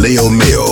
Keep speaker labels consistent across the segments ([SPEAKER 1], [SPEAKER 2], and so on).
[SPEAKER 1] Leo Mayo.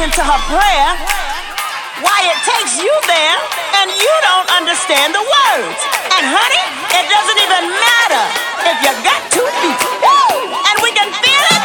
[SPEAKER 2] into her prayer, why it takes you there and you don't
[SPEAKER 3] understand the words. And honey, it doesn't even matter if you got two feet. Woo! And we can feel it.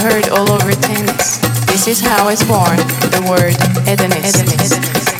[SPEAKER 4] heard all over tennis. This is how it's born, the word
[SPEAKER 5] Edenist.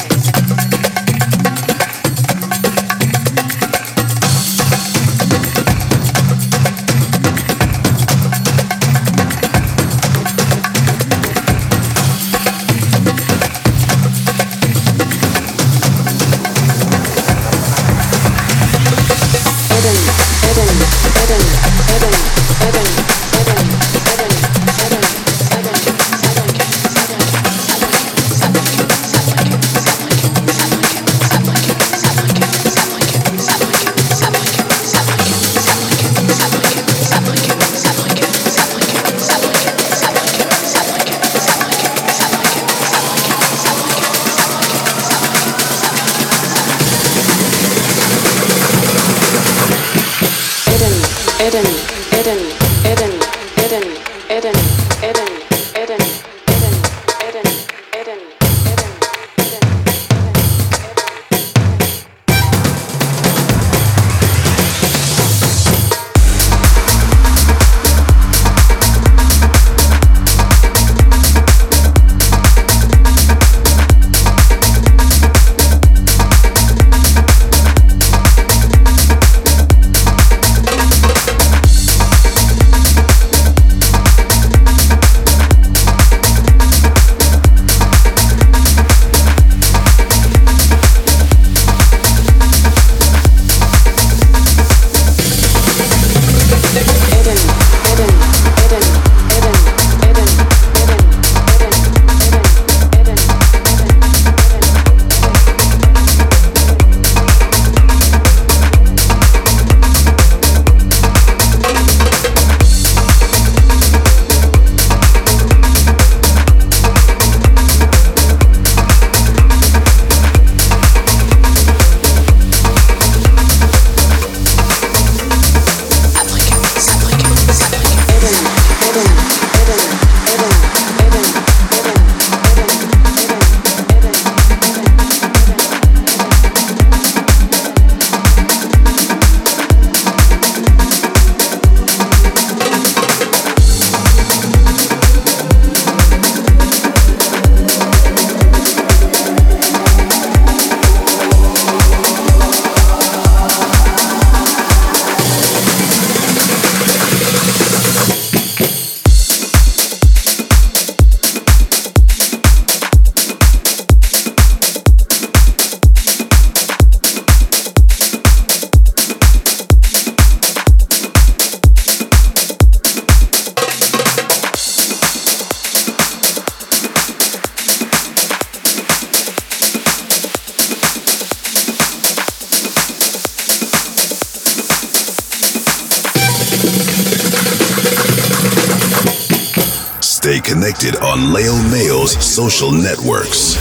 [SPEAKER 5] On Leo Mayo's social networks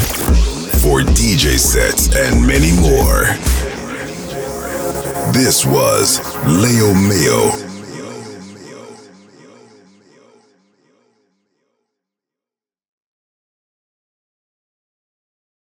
[SPEAKER 5] for DJ sets and many more. This was Leo Mayo